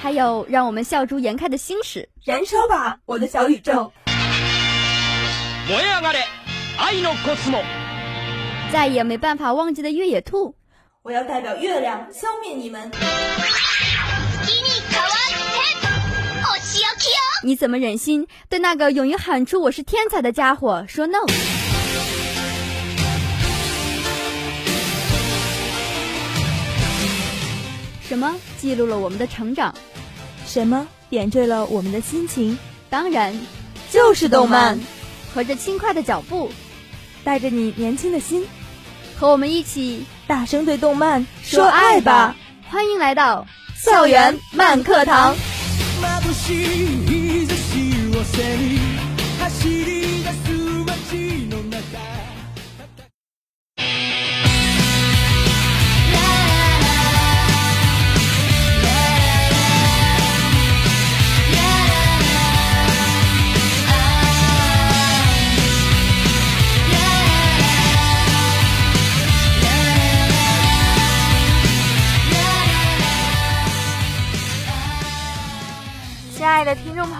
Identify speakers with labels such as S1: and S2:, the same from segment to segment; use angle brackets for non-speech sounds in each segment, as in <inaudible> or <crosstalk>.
S1: 还
S2: 有
S1: 让我们笑逐颜开的星矢，
S2: 燃烧吧，我的小宇宙！
S1: 再也没办法忘记的越野兔，
S2: 我要代表月亮消灭你们！
S1: 你怎么忍心对那个勇于喊出“我是天才”的家伙说 no？什么记录了我们的成长？
S2: 什么点缀了我们的心情？
S1: 当然，
S2: 就是动漫。
S1: 和着轻快的脚步，
S2: 带着你年轻的心，
S1: 和我们一起
S2: 大声对动漫说爱吧！
S1: 欢迎来到
S2: 校园漫课堂。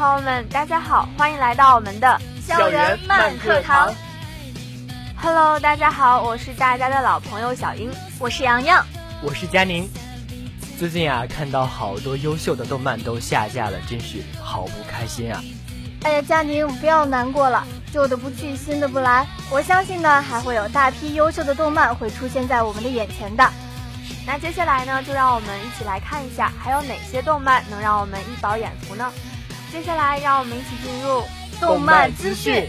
S3: 朋友们，大家好，欢迎来到我们的
S4: 校园慢课堂。
S3: Hello，大家好，我是大家的老朋友小英，
S5: 我是洋洋，
S4: 我是佳宁。最近啊，看到好多优秀的动漫都下架了，真是好不开心啊！
S3: 哎呀，佳宁不要难过了，旧的不去，新的不来。我相信呢，还会有大批优秀的动漫会出现在我们的眼前的。那接下来呢，就让我们一起来看一下，还有哪些动漫能让我们一饱眼福呢？接下来，让我们一起进入
S4: 动漫资讯。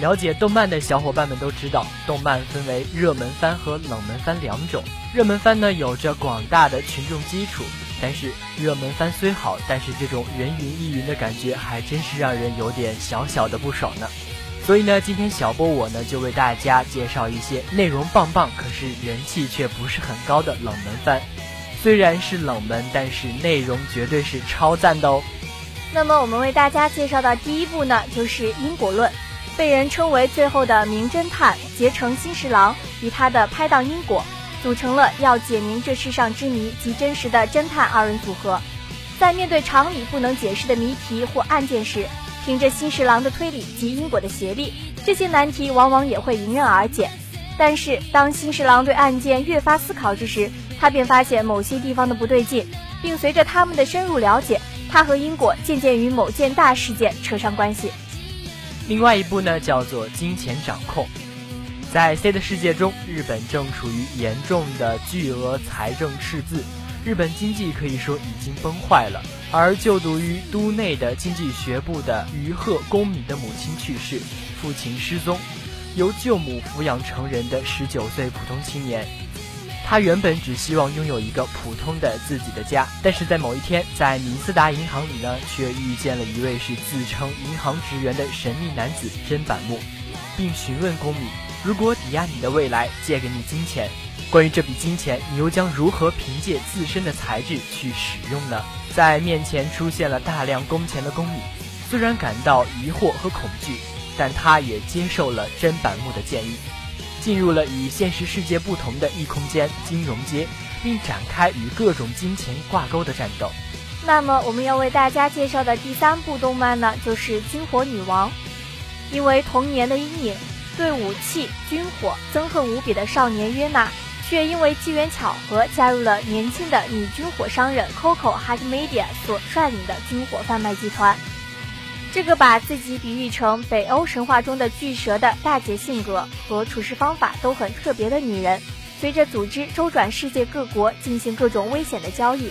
S4: 了解动漫的小伙伴们都知道，动漫分为热门番和冷门番两种。热门番呢，有着广大的群众基础，但是热门番虽好，但是这种人云亦云的感觉，还真是让人有点小小的不爽呢。所以呢，今天小波我呢就为大家介绍一些内容棒棒，可是人气却不是很高的冷门番。虽然是冷门，但是内容绝对是超赞的哦。
S3: 那么我们为大家介绍的第一部呢，就是《因果论》，被人称为最后的名侦探结城新十郎与他的拍档因果，组成了要解明这世上之谜及真实的侦探二人组合。在面对常理不能解释的谜题或案件时，凭着新十郎的推理及因果的协力，这些难题往往也会迎刃而解。但是，当新十郎对案件越发思考之时，他便发现某些地方的不对劲，并随着他们的深入了解，他和因果渐渐与某件大事件扯上关系。
S4: 另外一部呢，叫做《金钱掌控》。在 C 的世界中，日本正处于严重的巨额财政赤字。日本经济可以说已经崩坏了，而就读于都内的经济学部的于贺公米的母亲去世，父亲失踪，由舅母抚养成人的十九岁普通青年。他原本只希望拥有一个普通的自己的家，但是在某一天，在米斯达银行里呢，却遇见了一位是自称银行职员的神秘男子真板木，并询问公米，如果抵押你的未来，借给你金钱。关于这笔金钱，你又将如何凭借自身的才智去使用呢？在面前出现了大量工钱的公米，虽然感到疑惑和恐惧，但他也接受了真板木的建议，进入了与现实世界不同的异空间金融街，并展开与各种金钱挂钩的战斗。
S3: 那么，我们要为大家介绍的第三部动漫呢，就是《军火女王》，因为童年的阴影，对武器、军火憎恨无比的少年约娜。却因为机缘巧合加入了年轻的女军火商人 Coco h a t Media 所率领的军火贩卖集团。这个把自己比喻成北欧神话中的巨蛇的大姐性格和处事方法都很特别的女人，随着组织周转世界各国进行各种危险的交易，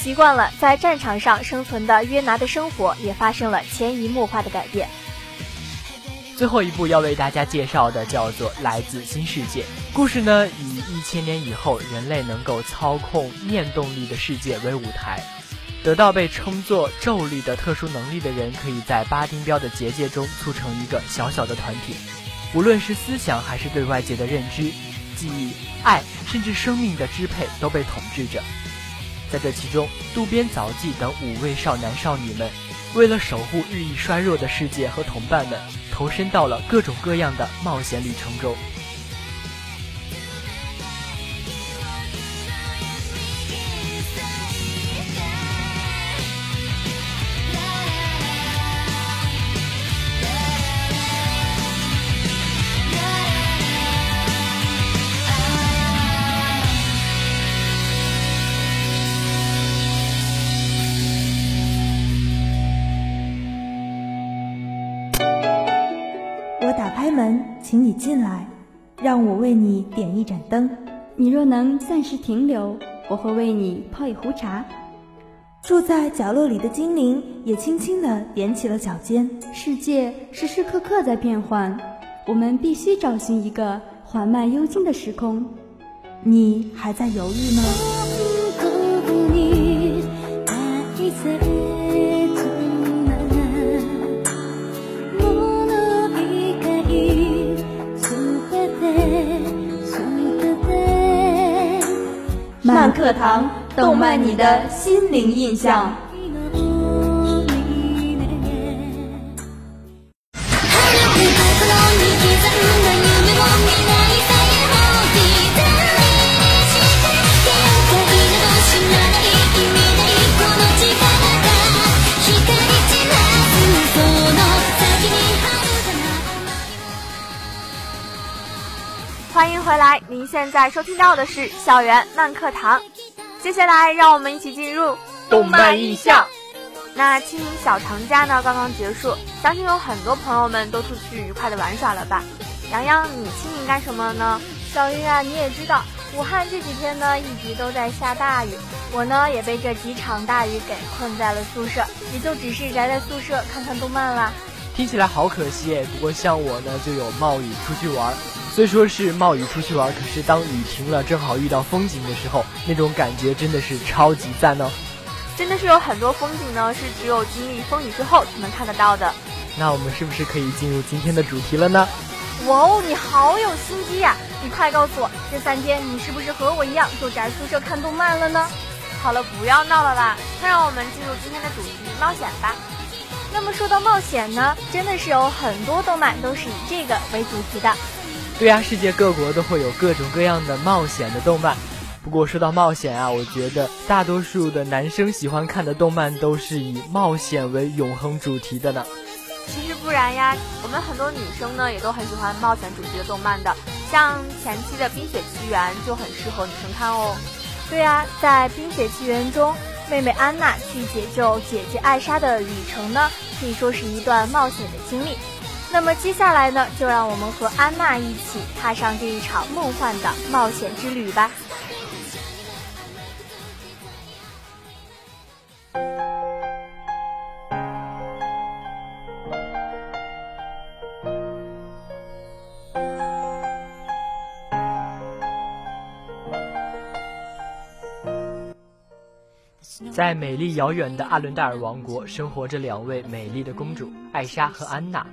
S3: 习惯了在战场上生存的约拿的生活也发生了潜移默化的改变。
S4: 最后一部要为大家介绍的叫做《来自新世界》，故事呢以一千年以后人类能够操控念动力的世界为舞台。得到被称作咒力的特殊能力的人，可以在巴丁标的结界中促成一个小小的团体。无论是思想还是对外界的认知、记忆、爱，甚至生命的支配，都被统治着。在这其中，渡边早纪等五位少男少女们，为了守护日益衰弱的世界和同伴们，投身到了各种各样的冒险旅程中。
S6: 门，请你进来，让我为你点一盏灯。
S2: 你若能暂时停留，我会为你泡一壶茶。
S6: 住在角落里的精灵也轻轻地踮起了脚尖。
S2: 世界时时刻刻在变换，我们必须找寻一个缓慢幽静的时空。
S6: 你还在犹豫吗？
S2: 课堂，动漫你的心灵印象。
S5: 在收听到的是校园慢课堂。接下来，让我们一起进入
S4: 动漫印象。
S5: 那清明小长假呢刚刚结束，相信有很多朋友们都出去愉快的玩耍了吧？洋洋，你清明干什么呢？
S3: 小玉啊，你也知道，武汉这几天呢一直都在下大雨，我呢也被这几场大雨给困在了宿舍，也就只是宅在宿舍看看动漫啦。
S4: 听起来好可惜诶，不过像我呢就有冒雨出去玩。虽说是冒雨出去玩，可是当雨停了，正好遇到风景的时候，那种感觉真的是超级赞哦！
S5: 真的是有很多风景呢，是只有经历风雨之后才能看得到的。
S4: 那我们是不是可以进入今天的主题了呢？
S3: 哇哦，你好有心机呀！你快告诉我，这三天你是不是和我一样就宅宿舍看动漫了呢？
S5: 好了，不要闹了啦，快让我们进入今天的主题——冒险吧。
S3: 那么说到冒险呢，真的是有很多动漫都是以这个为主题的。
S4: 对呀，世界各国都会有各种各样的冒险的动漫。不过说到冒险啊，我觉得大多数的男生喜欢看的动漫都是以冒险为永恒主题的呢。
S5: 其实不然呀，我们很多女生呢也都很喜欢冒险主题的动漫的，像前期的《冰雪奇缘》就很适合女生看哦。
S3: 对呀，在《冰雪奇缘》中，妹妹安娜去解救姐姐艾莎的旅程呢，可以说是一段冒险的经历。那么接下来呢，就让我们和安娜一起踏上这一场梦幻的冒险之旅吧。
S4: 在美丽遥远的阿伦戴尔王国，生活着两位美丽的公主艾莎和安娜。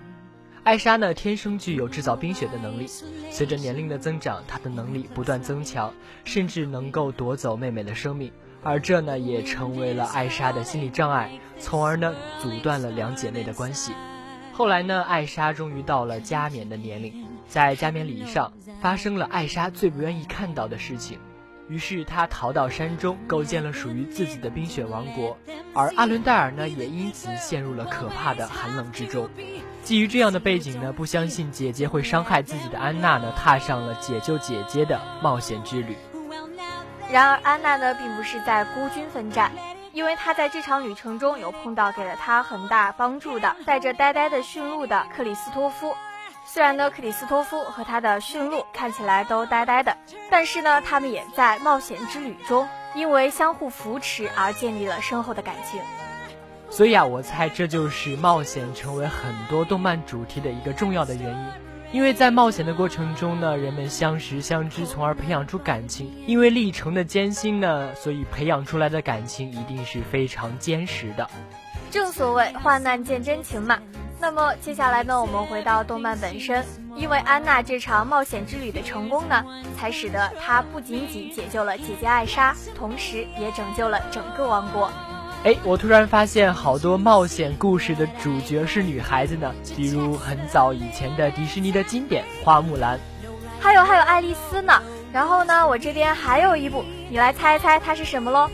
S4: 艾莎呢，天生具有制造冰雪的能力。随着年龄的增长，她的能力不断增强，甚至能够夺走妹妹的生命。而这呢，也成为了艾莎的心理障碍，从而呢，阻断了两姐妹的关系。后来呢，艾莎终于到了加冕的年龄，在加冕礼仪上，发生了艾莎最不愿意看到的事情。于是她逃到山中，构建了属于自己的冰雪王国。而阿伦戴尔呢，也因此陷入了可怕的寒冷之中。基于这样的背景呢，不相信姐姐会伤害自己的安娜呢，踏上了解救姐姐的冒险之旅。
S5: 然而，安娜呢，并不是在孤军奋战，因为她在这场旅程中有碰到给了她很大帮助的带着呆呆的驯鹿的克里斯托夫。虽然呢，克里斯托夫和他的驯鹿看起来都呆呆的，但是呢，他们也在冒险之旅中因为相互扶持而建立了深厚的感情。
S4: 所以啊，我猜这就是冒险成为很多动漫主题的一个重要的原因。因为在冒险的过程中呢，人们相识相知，从而培养出感情。因为历程的艰辛呢，所以培养出来的感情一定是非常坚实的。
S3: 正所谓患难见真情嘛。那么接下来呢，我们回到动漫本身，因为安娜这场冒险之旅的成功呢，才使得她不仅仅解救了姐姐艾莎，同时也拯救了整个王国。
S4: 哎，我突然发现好多冒险故事的主角是女孩子呢，比如很早以前的迪士尼的经典《花木兰》，
S3: 还有还有爱丽丝呢。然后呢，我这边还有一部，你来猜猜它是什么喽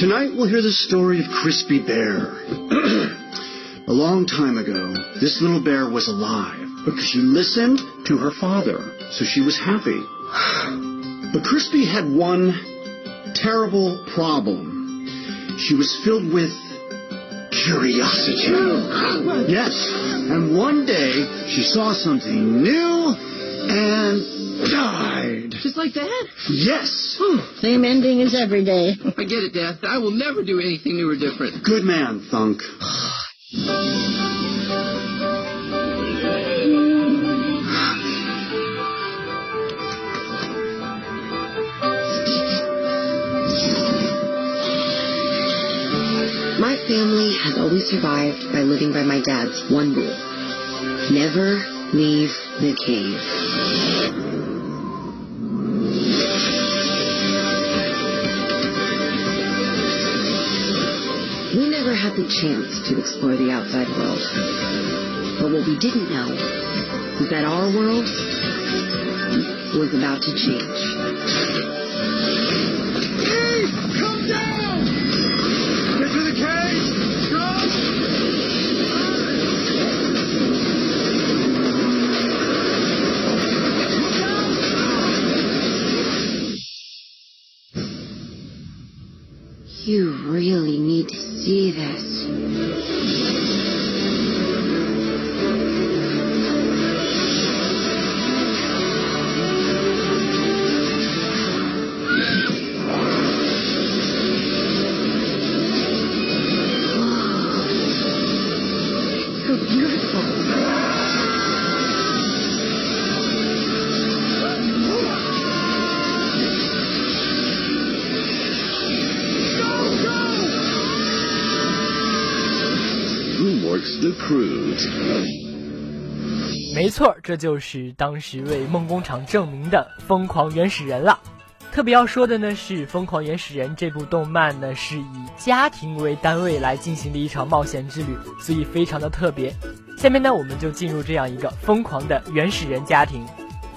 S7: ？Tonight we'll hear the story of Crispy Bear. <clears throat> A long time ago, this little bear was alive because she listened to her father. so she was happy. <sighs> But Crispy had one terrible problem. She was filled with curiosity. Yes, and one day she saw something new and died.
S8: Just like that?
S7: Yes.
S8: Hmm, same ending as every day.
S9: I get it, Dad. I will never do anything new or different.
S7: Good man, Thunk. <sighs>
S10: My family has always survived by living by my dad's one rule. Never leave the cave. Had the chance to explore the outside world. But what we didn't know was that our world was about to change. You really need to see this.
S4: 错，这就是当时为梦工厂证明的《疯狂原始人》了。特别要说的呢是，《疯狂原始人》这部动漫呢是以家庭为单位来进行的一场冒险之旅，所以非常的特别。下面呢，我们就进入这样一个疯狂的原始人家庭。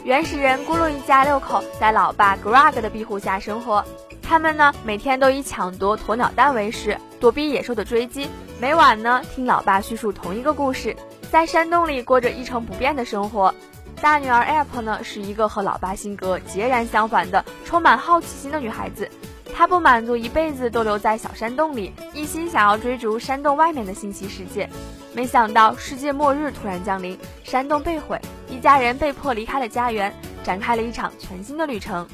S3: 原始人咕噜一家六口在老爸 Greg 的庇护下生活，他们呢每天都以抢夺鸵鸟蛋为食，躲避野兽的追击。每晚呢听老爸叙述同一个故事，在山洞里过着一成不变的生活。大女儿 App 呢是一个和老爸性格截然相反的、充满好奇心的女孩子，她不满足一辈子都留在小山洞里，一心想要追逐山洞外面的信息世界。没想到世界末日突然降临，山洞被毁，一家人被迫离开了家园，展开了一场全新的旅程。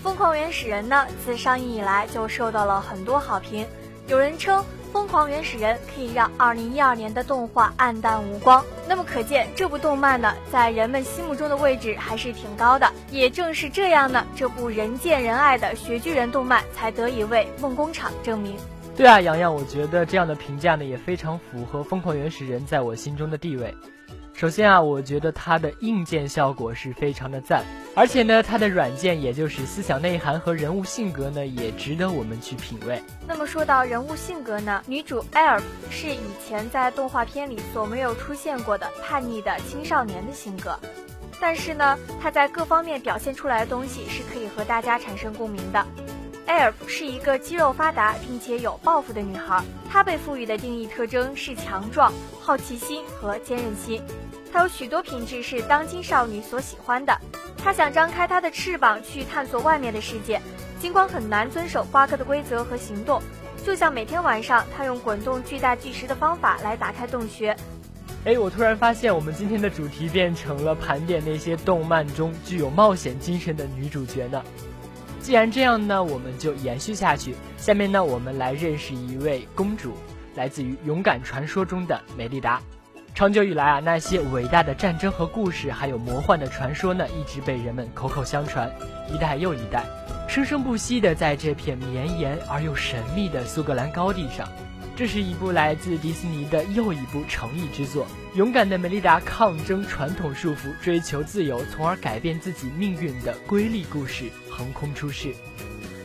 S3: 《疯狂原始人》呢，自上映以来就受到了很多好评。有人称《疯狂原始人》可以让2012年的动画黯淡无光。那么可见，这部动漫呢，在人们心目中的位置还是挺高的。也正是这样呢，这部人见人爱的雪巨人动漫才得以为梦工厂证明。
S4: 对啊，洋洋，我觉得这样的评价呢，也非常符合《疯狂原始人》在我心中的地位。首先啊，我觉得它的硬件效果是非常的赞，而且呢，它的软件也就是思想内涵和人物性格呢，也值得我们去品味。
S3: 那么说到人物性格呢，女主艾尔是以前在动画片里所没有出现过的叛逆的青少年的性格，但是呢，她在各方面表现出来的东西是可以和大家产生共鸣的。艾尔是一个肌肉发达并且有抱负的女孩，她被赋予的定义特征是强壮、好奇心和坚韧心。她有许多品质是当今少女所喜欢的。她想张开她的翅膀去探索外面的世界，尽管很难遵守瓜哥的规则和行动。就像每天晚上，她用滚动巨大巨石的方法来打开洞穴。
S4: 哎，我突然发现，我们今天的主题变成了盘点那些动漫中具有冒险精神的女主角呢。既然这样呢，我们就延续下去。下面呢，我们来认识一位公主，来自于勇敢传说中的美丽达。长久以来啊，那些伟大的战争和故事，还有魔幻的传说呢，一直被人们口口相传，一代又一代，生生不息的在这片绵延而又神秘的苏格兰高地上。这是一部来自迪士尼的又一部诚意之作，勇敢的美丽达抗争传统束缚，追求自由，从而改变自己命运的瑰丽故事横空出世。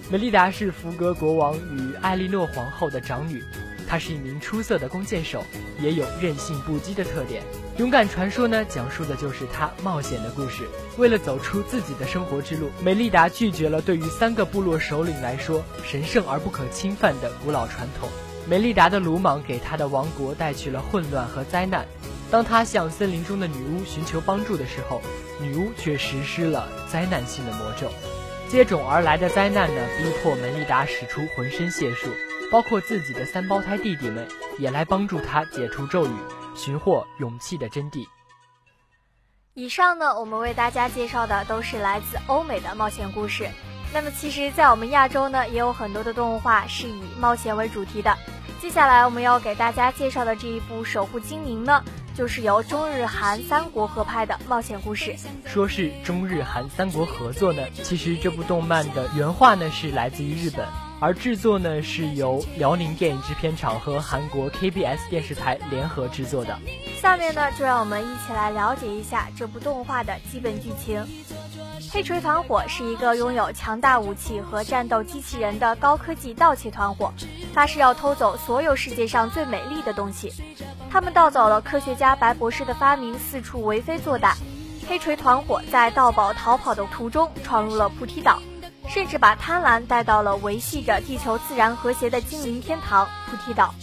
S4: 美丽达是福格国王与艾莉诺皇后的长女。他是一名出色的弓箭手，也有韧性不羁的特点。勇敢传说呢，讲述的就是他冒险的故事。为了走出自己的生活之路，美丽达拒绝了对于三个部落首领来说神圣而不可侵犯的古老传统。美丽达的鲁莽给他的王国带去了混乱和灾难。当他向森林中的女巫寻求帮助的时候，女巫却实施了灾难性的魔咒。接踵而来的灾难呢，逼迫美丽达使出浑身解数。包括自己的三胞胎弟弟们也来帮助他解除咒语，寻获勇气的真谛。
S3: 以上呢，我们为大家介绍的都是来自欧美的冒险故事。那么，其实，在我们亚洲呢，也有很多的动画是以冒险为主题的。接下来我们要给大家介绍的这一部《守护精灵》呢，就是由中日韩三国合拍的冒险故事。
S4: 说是中日韩三国合作呢，其实这部动漫的原画呢是来自于日本。而制作呢是由辽宁电影制片厂和韩国 KBS 电视台联合制作的。
S3: 下面呢，就让我们一起来了解一下这部动画的基本剧情。黑锤团伙是一个拥有强大武器和战斗机器人的高科技盗窃团伙，发誓要偷走所有世界上最美丽的东西。他们盗走了科学家白博士的发明，四处为非作歹。黑锤团伙在盗宝逃跑的途中，闯入了菩提岛。甚至把贪婪带到了维系着地球自然和谐的精灵天堂菩提岛。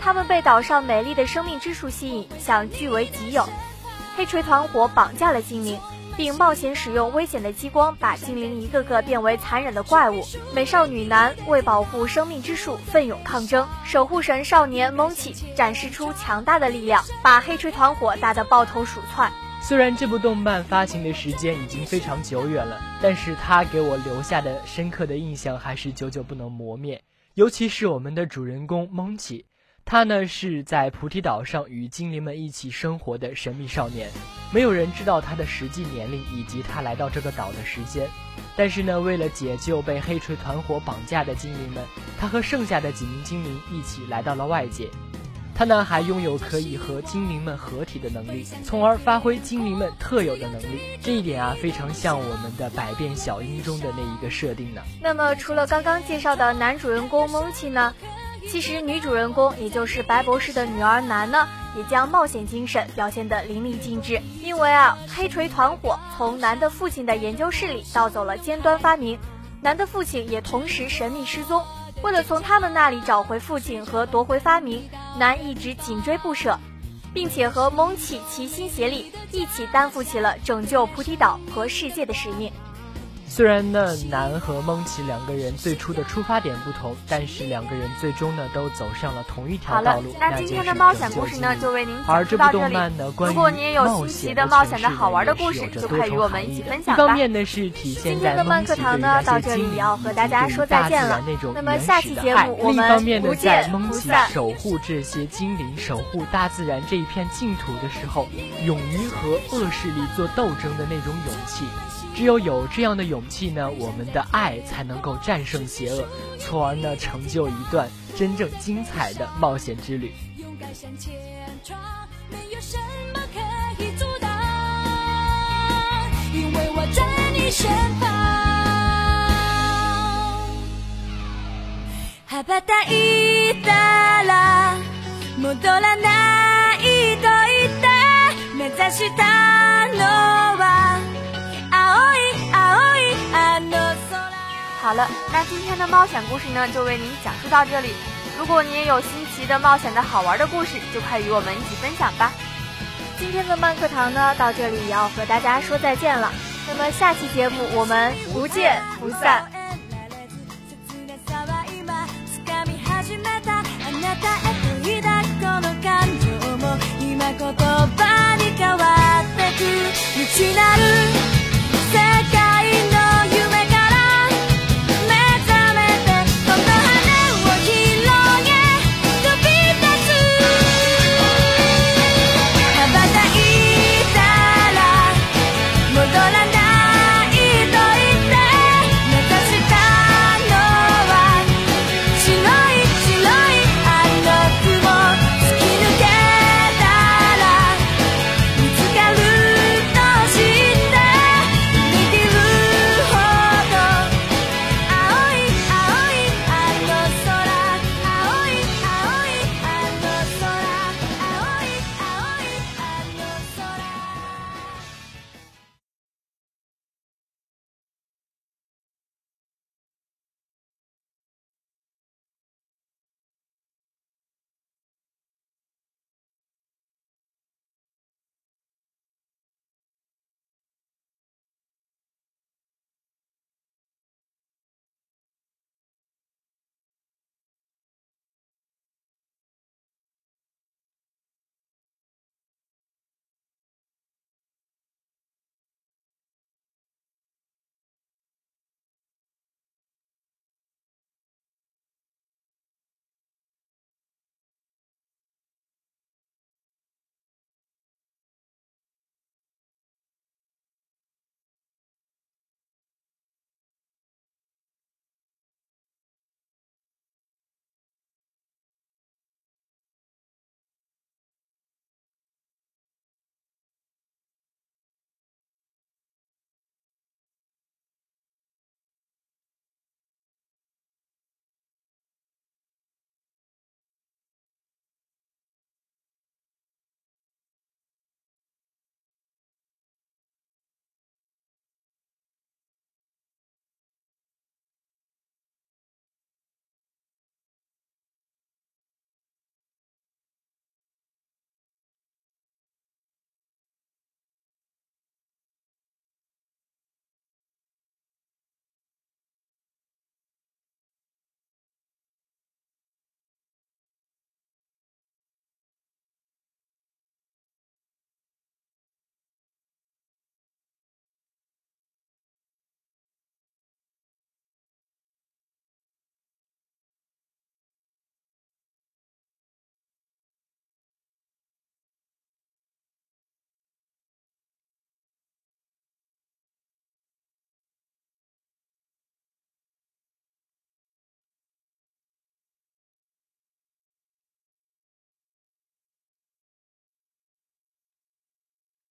S3: 他们被岛上美丽的生命之树吸引，想据为己有。黑锤团伙绑架了精灵，并冒险使用危险的激光，把精灵一个个变为残忍的怪物。美少女男为保护生命之树奋勇抗争，守护神少年蒙奇展示出强大的力量，把黑锤团伙打得抱头鼠窜。
S4: 虽然这部动漫发行的时间已经非常久远了，但是它给我留下的深刻的印象还是久久不能磨灭。尤其是我们的主人公蒙奇，他呢是在菩提岛上与精灵们一起生活的神秘少年，没有人知道他的实际年龄以及他来到这个岛的时间。但是呢，为了解救被黑锤团伙绑架的精灵们，他和剩下的几名精灵一起来到了外界。他呢还拥有可以和精灵们合体的能力，从而发挥精灵们特有的能力。这一点啊，非常像我们的百变小樱中的那一个设定呢。
S3: 那么，除了刚刚介绍的男主人公蒙奇呢，其实女主人公也就是白博士的女儿南呢，也将冒险精神表现得淋漓尽致。因为啊，黑锤团伙从男的父亲的研究室里盗走了尖端发明，男的父亲也同时神秘失踪。为了从他们那里找回父亲和夺回发明，男一直紧追不舍，并且和蒙奇齐心协力，一起担负起了拯救菩提岛和世界的使命。
S4: 虽然呢，南和蒙奇两个人最初的出发点不同，但是两个人最终呢都走上了同一条道路。
S3: 那今天的冒险故事呢就为您讲述到这里。如果您也有新奇的冒险的好玩的故事，就快与我们一起分享吧。今天的漫课堂呢到这里也要和大家说再见了。那么下期节目我们不见不散。
S4: 守护这些精灵，守护大自然这一片净土的时候，勇于和恶势力做斗争的那种勇气。只有有这样的勇气呢，我们的爱才能够战胜邪恶，从而呢成就一段真正精彩的冒险之旅。勇敢向前闯，没有什么可以阻挡，因为我在你身旁。羽ばたいたら戻らないと言って目指した 好了，那今天的冒险故事呢，就为您讲述到这里。如果您也有新奇的、冒险的好玩的故事，就快与我们一起分享吧。今天的慢课堂呢，到这里也要和大家说再见了。那么下期节目我们不见不散。